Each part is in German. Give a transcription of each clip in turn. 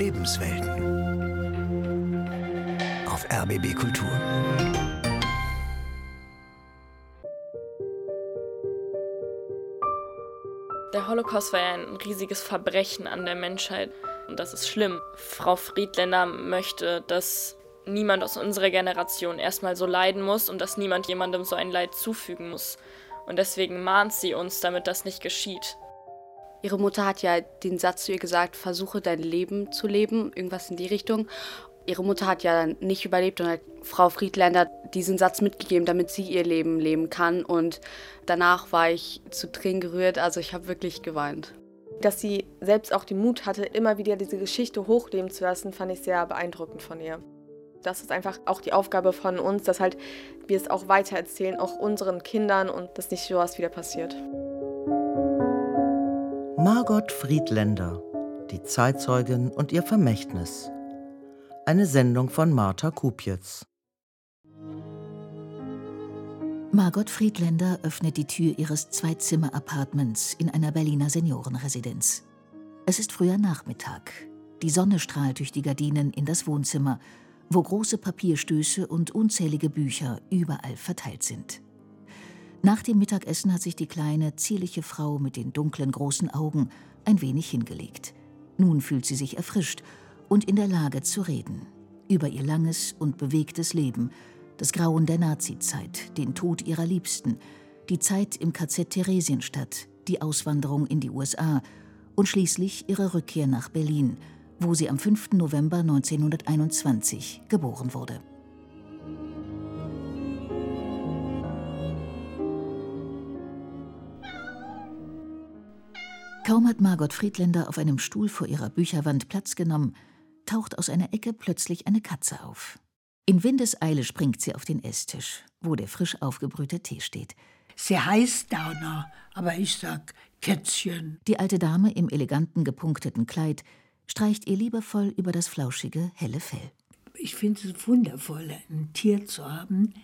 Lebenswelten. Auf RBB Kultur. Der Holocaust war ja ein riesiges Verbrechen an der Menschheit. Und das ist schlimm. Frau Friedländer möchte, dass niemand aus unserer Generation erstmal so leiden muss und dass niemand jemandem so ein Leid zufügen muss. Und deswegen mahnt sie uns, damit das nicht geschieht. Ihre Mutter hat ja den Satz zu ihr gesagt, versuche dein Leben zu leben, irgendwas in die Richtung. Ihre Mutter hat ja dann nicht überlebt und hat Frau Friedländer diesen Satz mitgegeben, damit sie ihr Leben leben kann. Und danach war ich zu Tränen gerührt, also ich habe wirklich geweint. Dass sie selbst auch den Mut hatte, immer wieder diese Geschichte hochleben zu lassen, fand ich sehr beeindruckend von ihr. Das ist einfach auch die Aufgabe von uns, dass halt wir es auch weitererzählen, auch unseren Kindern und dass nicht sowas wieder passiert. Margot Friedländer, die Zeitzeugin und ihr Vermächtnis. Eine Sendung von Martha Kupjetz. Margot Friedländer öffnet die Tür ihres Zweizimmer-Appartements in einer Berliner Seniorenresidenz. Es ist früher Nachmittag. Die Sonne strahlt durch die Gardinen in das Wohnzimmer, wo große Papierstöße und unzählige Bücher überall verteilt sind. Nach dem Mittagessen hat sich die kleine, zierliche Frau mit den dunklen, großen Augen ein wenig hingelegt. Nun fühlt sie sich erfrischt und in der Lage zu reden. Über ihr langes und bewegtes Leben, das Grauen der Nazizeit, den Tod ihrer Liebsten, die Zeit im KZ Theresienstadt, die Auswanderung in die USA und schließlich ihre Rückkehr nach Berlin, wo sie am 5. November 1921 geboren wurde. Kaum hat Margot Friedländer auf einem Stuhl vor ihrer Bücherwand Platz genommen, taucht aus einer Ecke plötzlich eine Katze auf. In Windeseile springt sie auf den Esstisch, wo der frisch aufgebrühte Tee steht. Sie heißt Downer, aber ich sag Kätzchen. Die alte Dame im eleganten gepunkteten Kleid streicht ihr liebevoll über das flauschige, helle Fell. Ich finde es wundervoll, ein Tier zu haben,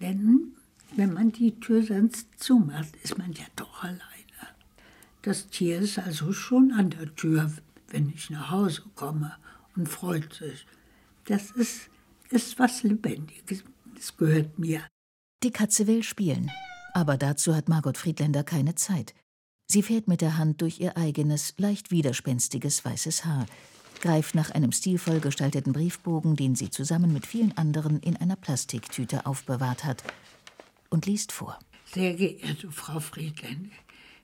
denn wenn man die Tür sonst zumacht, ist man ja doch allein. Das Tier ist also schon an der Tür, wenn ich nach Hause komme und freut sich. Das ist, ist was Lebendiges. Das gehört mir. Die Katze will spielen. Aber dazu hat Margot Friedländer keine Zeit. Sie fährt mit der Hand durch ihr eigenes, leicht widerspenstiges weißes Haar, greift nach einem stilvoll gestalteten Briefbogen, den sie zusammen mit vielen anderen in einer Plastiktüte aufbewahrt hat, und liest vor. Sehr geehrte Frau Friedländer,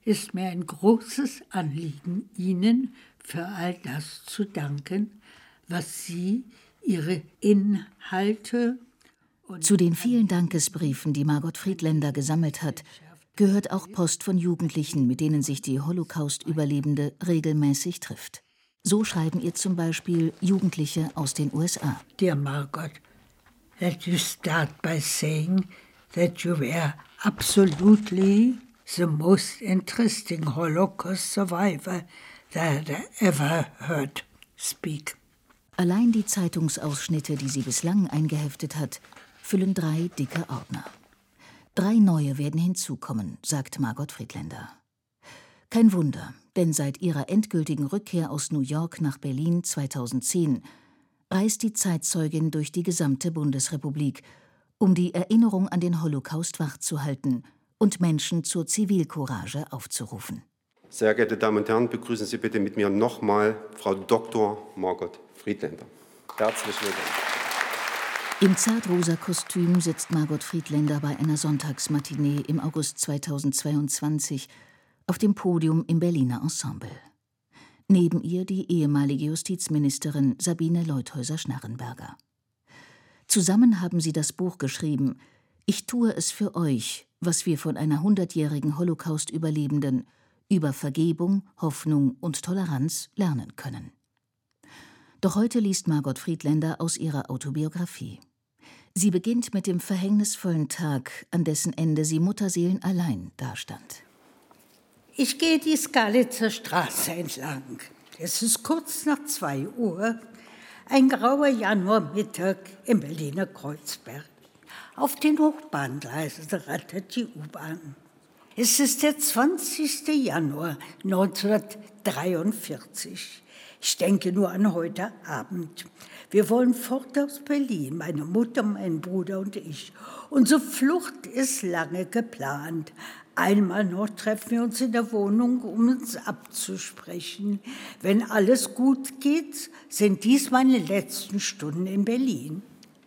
ist mir ein großes Anliegen, Ihnen für all das zu danken, was Sie, Ihre Inhalte zu den vielen Dankesbriefen, die Margot Friedländer gesammelt hat, gehört auch Post von Jugendlichen, mit denen sich die Holocaust-Überlebende regelmäßig trifft. So schreiben ihr zum Beispiel Jugendliche aus den USA. Dear Margot, let you start by saying that you were absolutely the most interesting Holocaust survivor that I ever heard speak. Allein die Zeitungsausschnitte, die sie bislang eingeheftet hat, füllen drei dicke Ordner. Drei neue werden hinzukommen, sagt Margot Friedländer. Kein Wunder, denn seit ihrer endgültigen Rückkehr aus New York nach Berlin 2010 reist die Zeitzeugin durch die gesamte Bundesrepublik, um die Erinnerung an den Holocaust wachzuhalten – und Menschen zur Zivilcourage aufzurufen. Sehr geehrte Damen und Herren, begrüßen Sie bitte mit mir nochmal Frau Dr. Margot Friedländer. Herzlich willkommen. Im zartrosa Kostüm sitzt Margot Friedländer bei einer Sonntagsmatinee im August 2022 auf dem Podium im Berliner Ensemble. Neben ihr die ehemalige Justizministerin Sabine Leuthäuser-Schnarrenberger. Zusammen haben sie das Buch geschrieben Ich tue es für euch was wir von einer hundertjährigen Holocaust-Überlebenden über Vergebung, Hoffnung und Toleranz lernen können. Doch heute liest Margot Friedländer aus ihrer Autobiografie. Sie beginnt mit dem verhängnisvollen Tag, an dessen Ende sie Mutterseelen allein dastand. Ich gehe die Skalitzer Straße entlang. Es ist kurz nach zwei Uhr, ein grauer Januarmittag im Berliner Kreuzberg. Auf den Hochbahngleisen rattert die U-Bahn. Es ist der 20. Januar 1943. Ich denke nur an heute Abend. Wir wollen fort aus Berlin, meine Mutter, mein Bruder und ich. Unsere Flucht ist lange geplant. Einmal noch treffen wir uns in der Wohnung, um uns abzusprechen. Wenn alles gut geht, sind dies meine letzten Stunden in Berlin.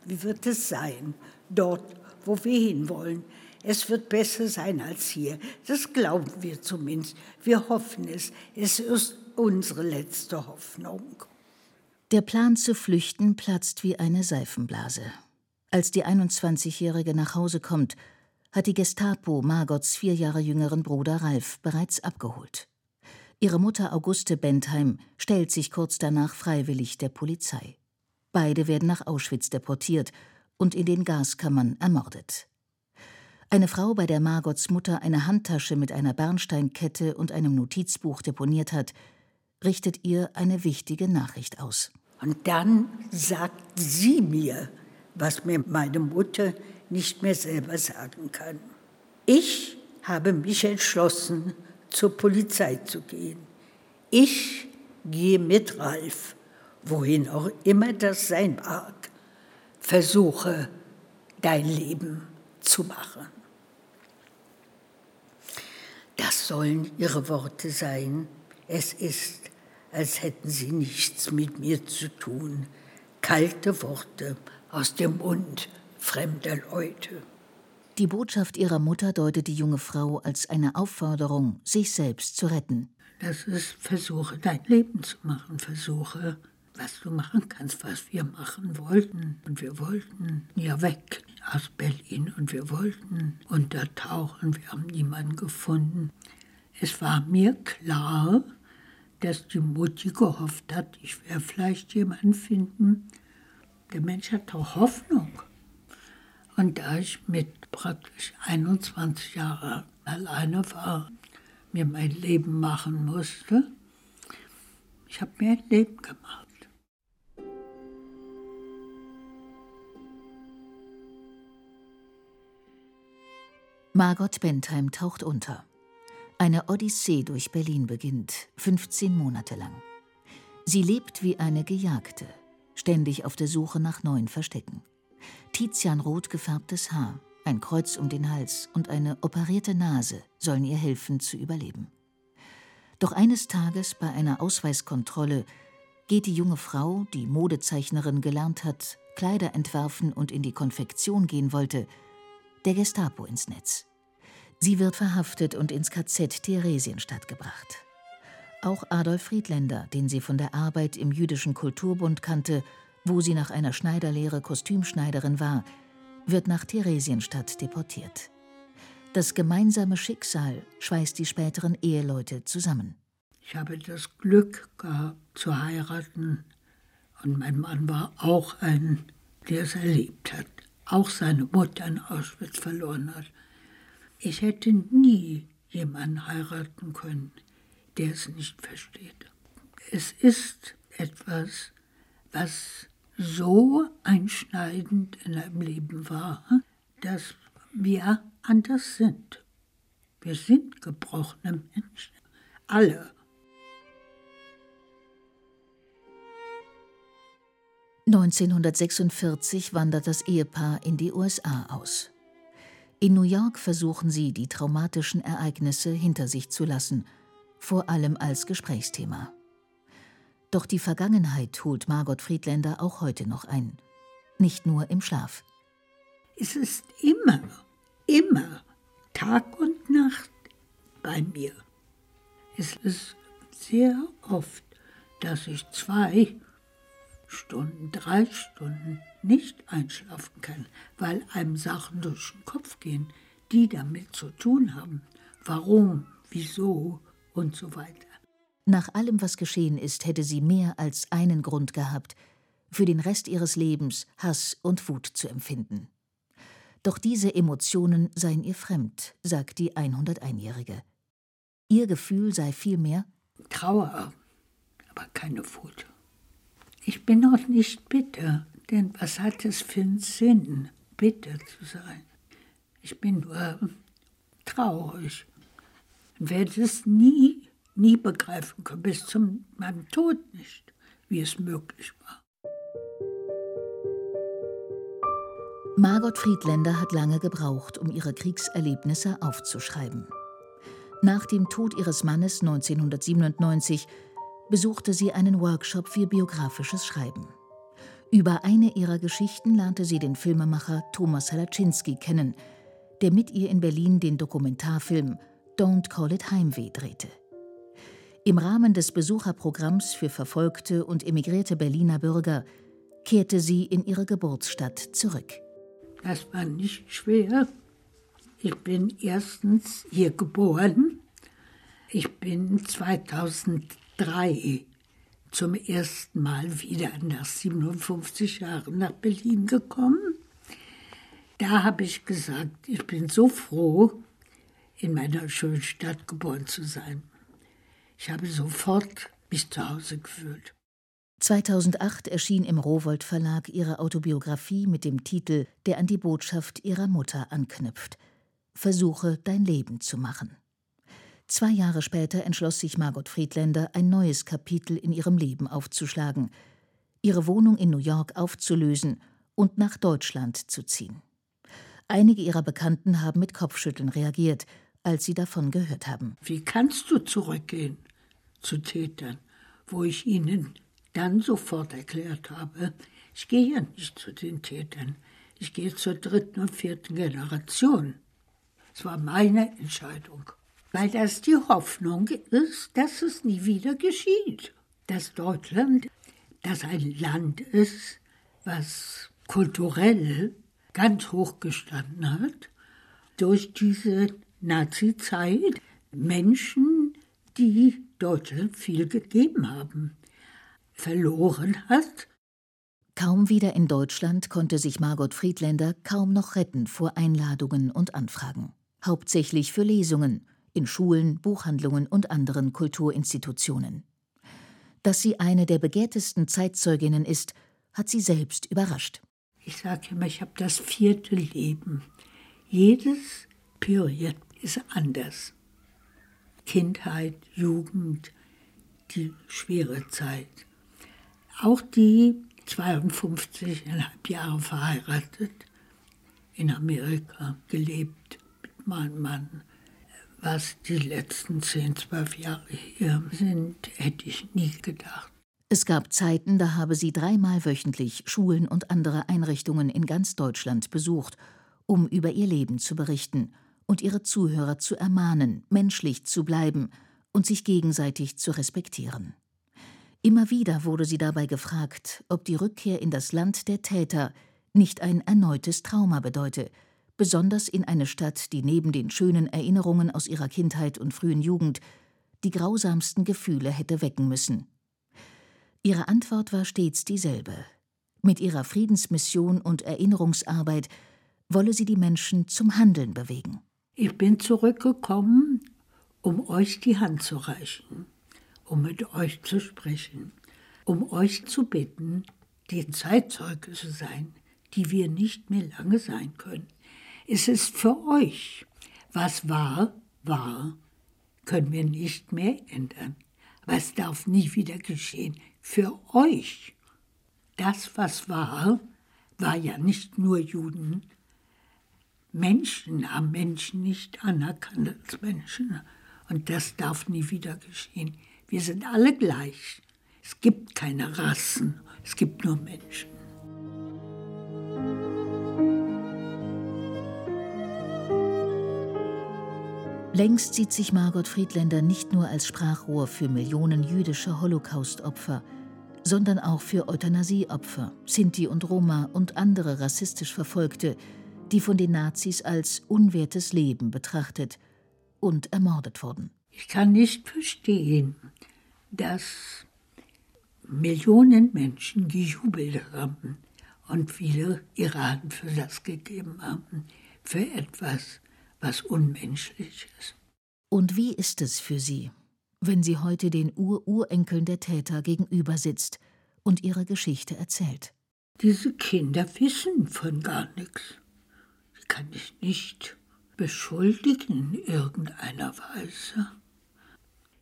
Wie wird es sein, dort, wo wir hinwollen? Es wird besser sein als hier. Das glauben wir zumindest. Wir hoffen es. Es ist unsere letzte Hoffnung. Der Plan zu flüchten platzt wie eine Seifenblase. Als die 21-Jährige nach Hause kommt, hat die Gestapo Margots vier Jahre jüngeren Bruder Ralf bereits abgeholt. Ihre Mutter Auguste Bentheim stellt sich kurz danach freiwillig der Polizei. Beide werden nach Auschwitz deportiert und in den Gaskammern ermordet. Eine Frau, bei der Margots Mutter eine Handtasche mit einer Bernsteinkette und einem Notizbuch deponiert hat, richtet ihr eine wichtige Nachricht aus. Und dann sagt sie mir, was mir meine Mutter nicht mehr selber sagen kann. Ich habe mich entschlossen, zur Polizei zu gehen. Ich gehe mit Ralf, wohin auch immer das sein mag, versuche dein Leben zu machen. Das sollen ihre Worte sein. Es ist, als hätten sie nichts mit mir zu tun. Kalte Worte aus dem Mund fremder Leute. Die Botschaft ihrer Mutter deutet die junge Frau als eine Aufforderung, sich selbst zu retten. Das ist, versuche dein Leben zu machen, versuche, was du machen kannst, was wir machen wollten. Und wir wollten ja weg aus Berlin und wir wollten untertauchen. Wir haben niemanden gefunden. Es war mir klar, dass die Mutti gehofft hat, ich werde vielleicht jemanden finden. Der Mensch hat doch Hoffnung. Und da ich mit praktisch 21 Jahren alleine war, mir mein Leben machen musste, ich habe mir ein Leben gemacht. Margot Bentheim taucht unter. Eine Odyssee durch Berlin beginnt, 15 Monate lang. Sie lebt wie eine Gejagte, ständig auf der Suche nach neuen Verstecken. Tizianrot gefärbtes Haar, ein Kreuz um den Hals und eine operierte Nase sollen ihr helfen zu überleben. Doch eines Tages bei einer Ausweiskontrolle geht die junge Frau, die Modezeichnerin gelernt hat, Kleider entwerfen und in die Konfektion gehen wollte, der Gestapo ins Netz. Sie wird verhaftet und ins KZ Theresienstadt gebracht. Auch Adolf Friedländer, den sie von der Arbeit im Jüdischen Kulturbund kannte, wo sie nach einer Schneiderlehre Kostümschneiderin war, wird nach Theresienstadt deportiert. Das gemeinsame Schicksal schweißt die späteren Eheleute zusammen. Ich habe das Glück gehabt zu heiraten und mein Mann war auch ein, der es erlebt hat, auch seine Mutter in Auschwitz verloren hat. Ich hätte nie jemanden heiraten können, der es nicht versteht. Es ist etwas, was so einschneidend in deinem Leben war, dass wir anders sind. Wir sind gebrochene Menschen. Alle. (1946) wandert das Ehepaar in die USA aus. In New York versuchen sie, die traumatischen Ereignisse hinter sich zu lassen, vor allem als Gesprächsthema. Doch die Vergangenheit holt Margot Friedländer auch heute noch ein. Nicht nur im Schlaf. Es ist immer, immer Tag und Nacht bei mir. Es ist sehr oft, dass ich zwei Stunden, drei Stunden nicht einschlafen kann, weil einem Sachen durch den Kopf gehen, die damit zu tun haben. Warum, wieso und so weiter. Nach allem, was geschehen ist, hätte sie mehr als einen Grund gehabt, für den Rest ihres Lebens Hass und Wut zu empfinden. Doch diese Emotionen seien ihr fremd, sagt die 101-Jährige. Ihr Gefühl sei vielmehr Trauer, aber keine Wut. Ich bin auch nicht bitter, denn was hat es für einen Sinn, bitter zu sein? Ich bin nur traurig werde es nie, nie begreifen können, bis zu meinem Tod nicht, wie es möglich war. Margot Friedländer hat lange gebraucht, um ihre Kriegserlebnisse aufzuschreiben. Nach dem Tod ihres Mannes 1997 besuchte sie einen Workshop für biografisches Schreiben. Über eine ihrer Geschichten lernte sie den Filmemacher Thomas Halaczynski kennen, der mit ihr in Berlin den Dokumentarfilm Don't Call It Heimweh drehte. Im Rahmen des Besucherprogramms für verfolgte und emigrierte Berliner Bürger kehrte sie in ihre Geburtsstadt zurück. Das war nicht schwer. Ich bin erstens hier geboren. Ich bin 2003 zum ersten Mal wieder nach 57 Jahren nach Berlin gekommen. Da habe ich gesagt, ich bin so froh, in meiner schönen Stadt geboren zu sein. Ich habe sofort mich zu Hause gefühlt. 2008 erschien im Rowold Verlag ihre Autobiografie mit dem Titel, der an die Botschaft ihrer Mutter anknüpft: Versuche dein Leben zu machen. Zwei Jahre später entschloss sich Margot Friedländer, ein neues Kapitel in ihrem Leben aufzuschlagen, ihre Wohnung in New York aufzulösen und nach Deutschland zu ziehen. Einige ihrer Bekannten haben mit Kopfschütteln reagiert, als sie davon gehört haben. Wie kannst du zurückgehen zu Tätern, wo ich ihnen dann sofort erklärt habe, ich gehe ja nicht zu den Tätern, ich gehe zur dritten und vierten Generation. Es war meine Entscheidung weil das die Hoffnung ist, dass es nie wieder geschieht. Dass Deutschland, das ein Land ist, was kulturell ganz hoch gestanden hat, durch diese Nazi-Zeit Menschen, die Deutschland viel gegeben haben, verloren hat. Kaum wieder in Deutschland konnte sich Margot Friedländer kaum noch retten vor Einladungen und Anfragen. Hauptsächlich für Lesungen in Schulen, Buchhandlungen und anderen Kulturinstitutionen. Dass sie eine der begehrtesten Zeitzeuginnen ist, hat sie selbst überrascht. Ich sage immer, ich habe das vierte Leben. Jedes Period ist anders. Kindheit, Jugend, die schwere Zeit. Auch die 52,5 Jahre verheiratet, in Amerika gelebt mit meinem Mann was die letzten zehn, zwölf Jahre hier sind, hätte ich nie gedacht. Es gab Zeiten, da habe sie dreimal wöchentlich Schulen und andere Einrichtungen in ganz Deutschland besucht, um über ihr Leben zu berichten und ihre Zuhörer zu ermahnen, menschlich zu bleiben und sich gegenseitig zu respektieren. Immer wieder wurde sie dabei gefragt, ob die Rückkehr in das Land der Täter nicht ein erneutes Trauma bedeute, besonders in eine Stadt, die neben den schönen Erinnerungen aus ihrer Kindheit und frühen Jugend die grausamsten Gefühle hätte wecken müssen. Ihre Antwort war stets dieselbe. Mit ihrer Friedensmission und Erinnerungsarbeit wolle sie die Menschen zum Handeln bewegen. Ich bin zurückgekommen, um euch die Hand zu reichen, um mit euch zu sprechen, um euch zu bitten, die Zeitzeuge zu sein, die wir nicht mehr lange sein können. Es ist für euch. Was war, war, können wir nicht mehr ändern. Was darf nie wieder geschehen? Für euch. Das, was war, war ja nicht nur Juden. Menschen haben Menschen nicht anerkannt als Menschen. Und das darf nie wieder geschehen. Wir sind alle gleich. Es gibt keine Rassen, es gibt nur Menschen. Längst sieht sich Margot Friedländer nicht nur als Sprachrohr für Millionen jüdischer Holocaust-Opfer, sondern auch für Euthanasieopfer, Sinti und Roma und andere rassistisch Verfolgte, die von den Nazis als unwertes Leben betrachtet und ermordet wurden. Ich kann nicht verstehen, dass Millionen Menschen gejubelt haben und viele ihre Hand für das gegeben haben, für etwas, was Unmenschliches. Und wie ist es für Sie, wenn sie heute den Ururenkeln der Täter gegenüber sitzt und ihre Geschichte erzählt? Diese Kinder wissen von gar nichts. Die kann ich nicht beschuldigen in irgendeiner Weise.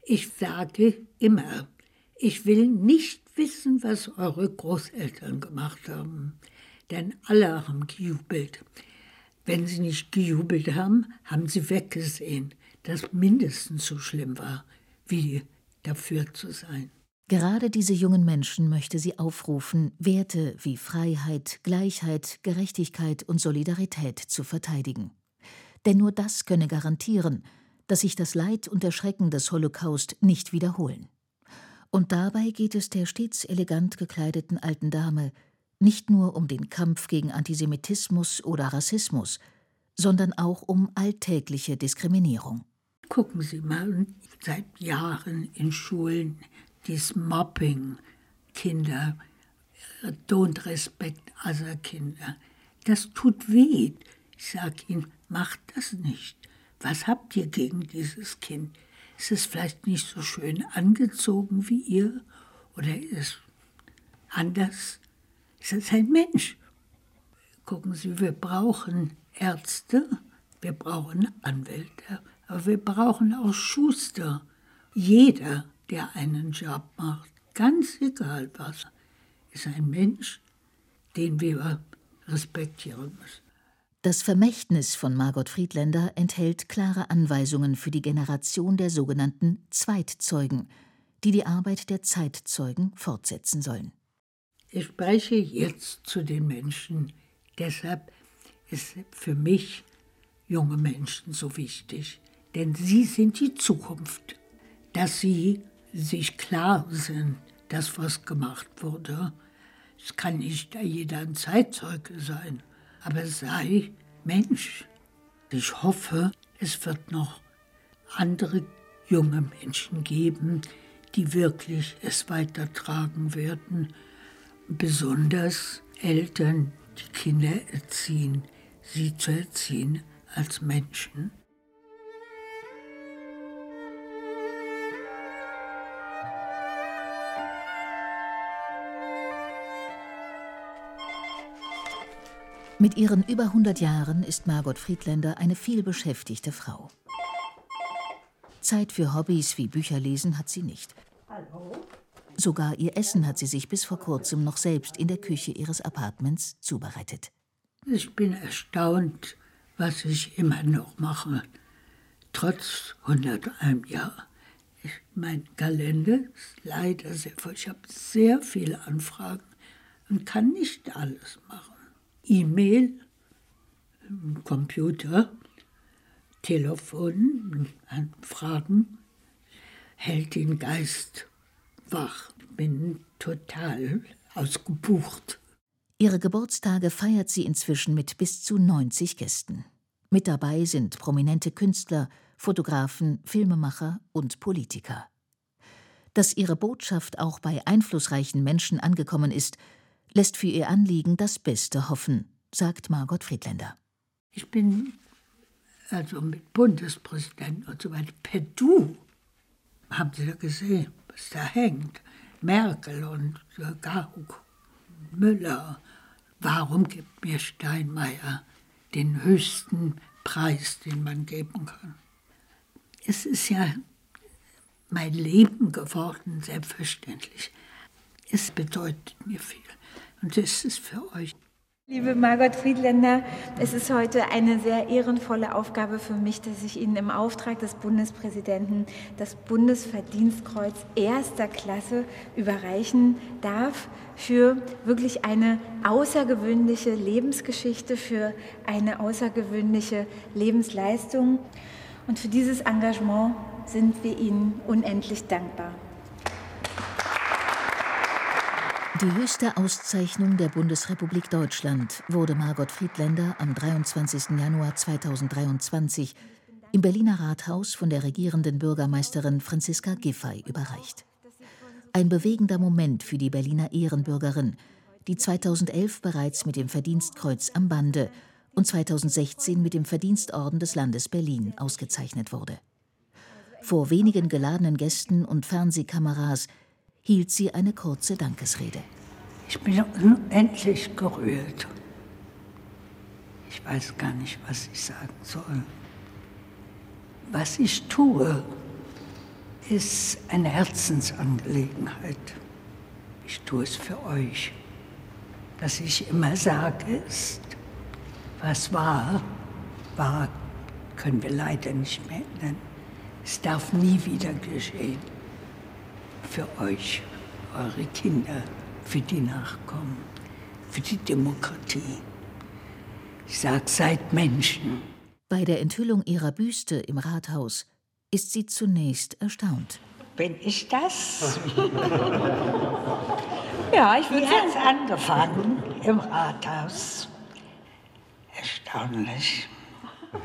Ich sage immer, ich will nicht wissen, was eure Großeltern gemacht haben, denn alle haben gejubelt. Wenn sie nicht gejubelt haben, haben sie weggesehen, dass mindestens so schlimm war, wie dafür zu sein. Gerade diese jungen Menschen möchte sie aufrufen, Werte wie Freiheit, Gleichheit, Gerechtigkeit und Solidarität zu verteidigen. Denn nur das könne garantieren, dass sich das Leid und der Schrecken des Holocaust nicht wiederholen. Und dabei geht es der stets elegant gekleideten alten Dame nicht nur um den Kampf gegen Antisemitismus oder Rassismus, sondern auch um alltägliche Diskriminierung. Gucken Sie mal, seit Jahren in Schulen dieses Mobbing, Kinder, don't respect other Kinder. Das tut weh. Ich sage Ihnen, macht das nicht. Was habt ihr gegen dieses Kind? Ist es vielleicht nicht so schön angezogen wie ihr? Oder ist es anders? Ist es ein Mensch? Gucken Sie, wir brauchen Ärzte, wir brauchen Anwälte, aber wir brauchen auch Schuster. Jeder der einen Job macht, ganz egal was, ist ein Mensch, den wir respektieren müssen. Das Vermächtnis von Margot Friedländer enthält klare Anweisungen für die Generation der sogenannten Zweitzeugen, die die Arbeit der Zeitzeugen fortsetzen sollen. Ich spreche jetzt zu den Menschen, deshalb ist für mich junge Menschen so wichtig, denn sie sind die Zukunft, dass sie sich klar sind, dass was gemacht wurde. Es kann nicht jeder ein Zeitzeuge sein, aber sei Mensch. Ich hoffe, es wird noch andere junge Menschen geben, die wirklich es weitertragen werden. Besonders Eltern, die Kinder erziehen, sie zu erziehen als Menschen. Mit ihren über 100 Jahren ist Margot Friedländer eine vielbeschäftigte Frau. Zeit für Hobbys wie Bücherlesen hat sie nicht. Sogar ihr Essen hat sie sich bis vor kurzem noch selbst in der Küche ihres Apartments zubereitet. Ich bin erstaunt, was ich immer noch mache, trotz 101 Jahr. Ich, mein Kalender ist leider sehr voll. Ich habe sehr viele Anfragen und kann nicht alles machen. E-Mail, Computer, Telefon, Anfragen, hält den Geist wach. Bin total ausgebucht. Ihre Geburtstage feiert sie inzwischen mit bis zu 90 Gästen. Mit dabei sind prominente Künstler, Fotografen, Filmemacher und Politiker. Dass ihre Botschaft auch bei einflussreichen Menschen angekommen ist, lässt für ihr Anliegen das Beste hoffen, sagt Margot Friedländer. Ich bin also mit Bundespräsidenten und so weiter per Du. Haben Sie da gesehen, was da hängt? Merkel und Gauck, Müller. Warum gibt mir Steinmeier den höchsten Preis, den man geben kann? Es ist ja mein Leben geworden, selbstverständlich. Es bedeutet mir viel. Und das ist für euch. Liebe Margot Friedländer, es ist heute eine sehr ehrenvolle Aufgabe für mich, dass ich Ihnen im Auftrag des Bundespräsidenten das Bundesverdienstkreuz erster Klasse überreichen darf für wirklich eine außergewöhnliche Lebensgeschichte, für eine außergewöhnliche Lebensleistung. Und für dieses Engagement sind wir Ihnen unendlich dankbar. Die höchste Auszeichnung der Bundesrepublik Deutschland wurde Margot Friedländer am 23. Januar 2023 im Berliner Rathaus von der regierenden Bürgermeisterin Franziska Giffey überreicht. Ein bewegender Moment für die Berliner Ehrenbürgerin, die 2011 bereits mit dem Verdienstkreuz am Bande und 2016 mit dem Verdienstorden des Landes Berlin ausgezeichnet wurde. Vor wenigen geladenen Gästen und Fernsehkameras hielt sie eine kurze Dankesrede. Ich bin unendlich gerührt. Ich weiß gar nicht, was ich sagen soll. Was ich tue, ist eine Herzensangelegenheit. Ich tue es für euch. Was ich immer sage ist, was war, war, können wir leider nicht mehr ändern. Es darf nie wieder geschehen. Für euch, eure Kinder, für die Nachkommen, für die Demokratie. Ich sage, seid Menschen. Bei der Enthüllung ihrer Büste im Rathaus ist sie zunächst erstaunt. Bin ich das? ja, ich würde jetzt angefangen im Rathaus. Erstaunlich.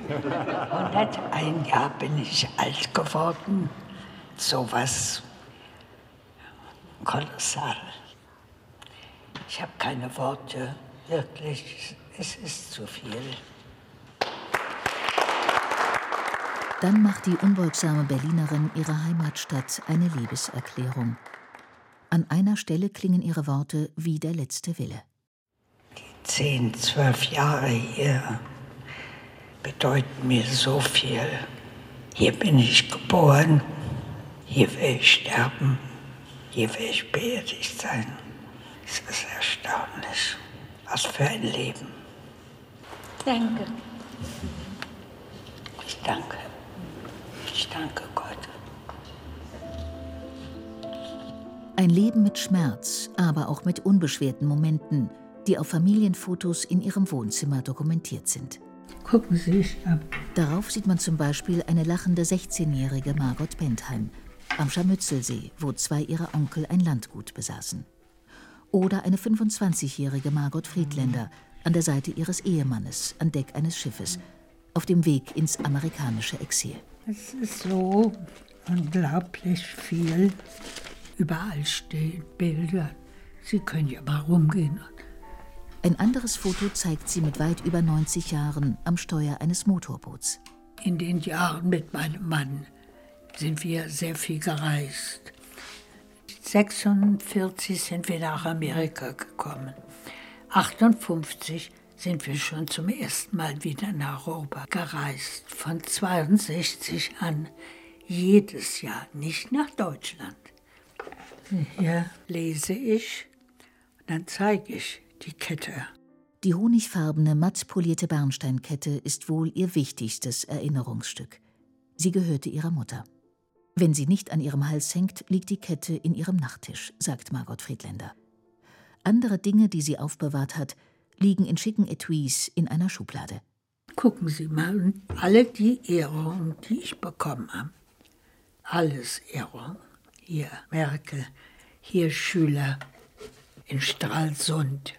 101 Jahre bin ich alt geworden. So was kolossal. Ich habe keine Worte, wirklich. Es ist zu viel. Dann macht die unbeugsame Berlinerin ihrer Heimatstadt eine Liebeserklärung. An einer Stelle klingen ihre Worte wie der letzte Wille. Die zehn, zwölf Jahre hier bedeuten mir so viel. Hier bin ich geboren, hier will ich sterben, ich beerdigt sein. Es ist erstaunlich. Was für ein Leben. Danke. Ich danke. Ich danke Gott. Ein Leben mit Schmerz, aber auch mit unbeschwerten Momenten, die auf Familienfotos in ihrem Wohnzimmer dokumentiert sind. Gucken Sie sich ab. Darauf sieht man zum Beispiel eine lachende 16-jährige Margot Bentheim am Scharmützelsee, wo zwei ihrer Onkel ein Landgut besaßen. Oder eine 25-jährige Margot Friedländer an der Seite ihres Ehemannes an Deck eines Schiffes, auf dem Weg ins amerikanische Exil. Es ist so unglaublich viel. Überall stehen Bilder. Sie können ja mal rumgehen. Ein anderes Foto zeigt sie mit weit über 90 Jahren am Steuer eines Motorboots. In den Jahren mit meinem Mann sind wir sehr viel gereist. 46 sind wir nach Amerika gekommen. 58 sind wir schon zum ersten Mal wieder nach Europa gereist. Von 62 an jedes Jahr, nicht nach Deutschland. Hier lese ich, dann zeige ich die Kette. Die honigfarbene, matt polierte Bernsteinkette ist wohl ihr wichtigstes Erinnerungsstück. Sie gehörte ihrer Mutter. Wenn sie nicht an ihrem Hals hängt, liegt die Kette in ihrem Nachttisch, sagt Margot Friedländer. Andere Dinge, die sie aufbewahrt hat, liegen in schicken Etuis in einer Schublade. Gucken Sie mal, alle die Ehrungen, die ich bekommen habe. Alles Ehrungen. Hier Merkel, hier Schüler in Stralsund,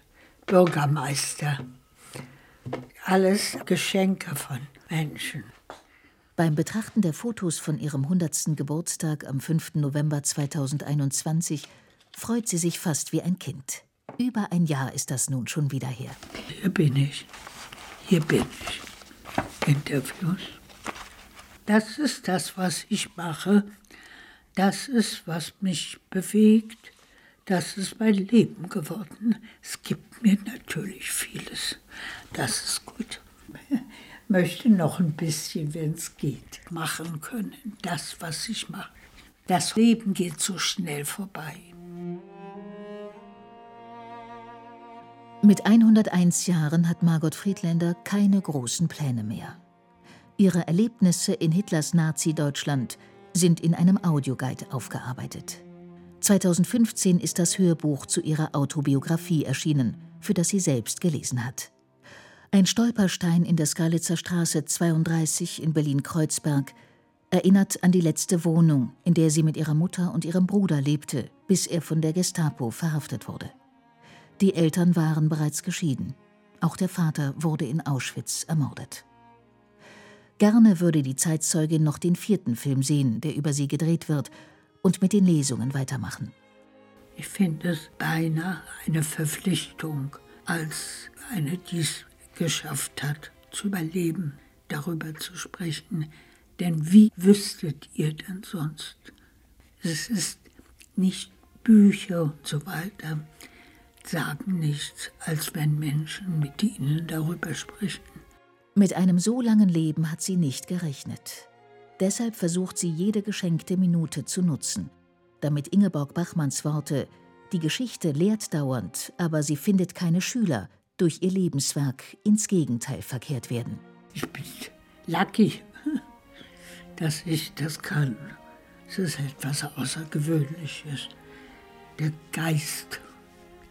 Bürgermeister. Alles Geschenke von Menschen. Beim Betrachten der Fotos von ihrem 100. Geburtstag am 5. November 2021 freut sie sich fast wie ein Kind. Über ein Jahr ist das nun schon wieder her. Hier bin ich. Hier bin ich. Interviews. Das ist das, was ich mache. Das ist, was mich bewegt. Das ist mein Leben geworden. Es gibt mir natürlich vieles. Das ist gut. Möchte noch ein bisschen, wenn es geht, machen können. Das, was ich mache. Das Leben geht so schnell vorbei. Mit 101 Jahren hat Margot Friedländer keine großen Pläne mehr. Ihre Erlebnisse in Hitlers Nazi-Deutschland sind in einem Audioguide aufgearbeitet. 2015 ist das Hörbuch zu ihrer Autobiografie erschienen, für das sie selbst gelesen hat. Ein Stolperstein in der Skalitzer Straße 32 in Berlin-Kreuzberg erinnert an die letzte Wohnung, in der sie mit ihrer Mutter und ihrem Bruder lebte, bis er von der Gestapo verhaftet wurde. Die Eltern waren bereits geschieden. Auch der Vater wurde in Auschwitz ermordet. Gerne würde die Zeitzeugin noch den vierten Film sehen, der über sie gedreht wird, und mit den Lesungen weitermachen. Ich finde es beinahe eine Verpflichtung, als eine, die es geschafft hat, zu überleben, darüber zu sprechen. Denn wie wüsstet ihr denn sonst? Es ist nicht Bücher und so weiter sagen nichts, als wenn Menschen mit ihnen darüber sprechen. Mit einem so langen Leben hat sie nicht gerechnet. Deshalb versucht sie jede geschenkte Minute zu nutzen, damit Ingeborg Bachmanns Worte die Geschichte lehrt dauernd, aber sie findet keine Schüler, durch ihr Lebenswerk ins Gegenteil verkehrt werden. Ich bin lucky, dass ich das kann. Es ist etwas Außergewöhnliches. Der Geist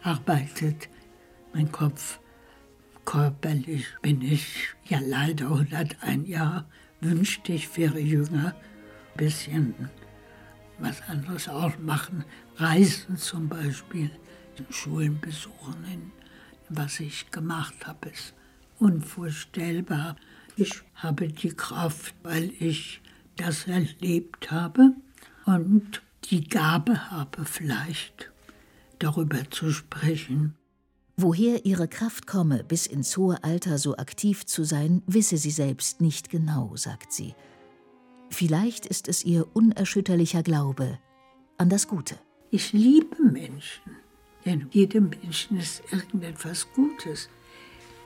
arbeitet, mein Kopf. Körperlich bin ich ja leider 101 Jahre. Wünschte ich wäre jünger. Ein bisschen was anderes auch machen. Reisen zum Beispiel, Schulen besuchen, was ich gemacht habe, ist unvorstellbar. Ich habe die Kraft, weil ich das erlebt habe und die Gabe habe vielleicht darüber zu sprechen. Woher ihre Kraft komme, bis ins hohe Alter so aktiv zu sein, wisse sie selbst nicht genau, sagt sie. Vielleicht ist es ihr unerschütterlicher Glaube an das Gute. Ich liebe Menschen. In jedem Menschen ist irgendetwas Gutes.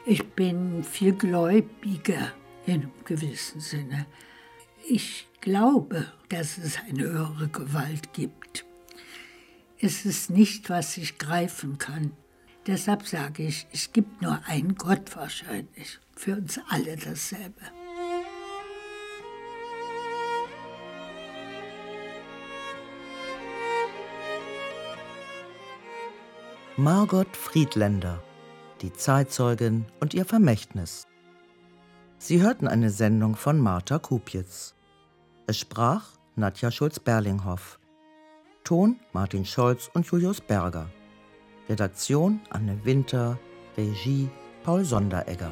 Ich bin viel gläubiger in einem gewissen Sinne. Ich glaube, dass es eine höhere Gewalt gibt. Es ist nicht, was ich greifen kann. Deshalb sage ich, es gibt nur einen Gott wahrscheinlich. Für uns alle dasselbe. Margot Friedländer, die Zeitzeugin und ihr Vermächtnis. Sie hörten eine Sendung von Martha Kupitz. Es sprach Nadja Schulz-Berlinghoff. Ton Martin Scholz und Julius Berger. Redaktion Anne Winter. Regie Paul Sonderegger.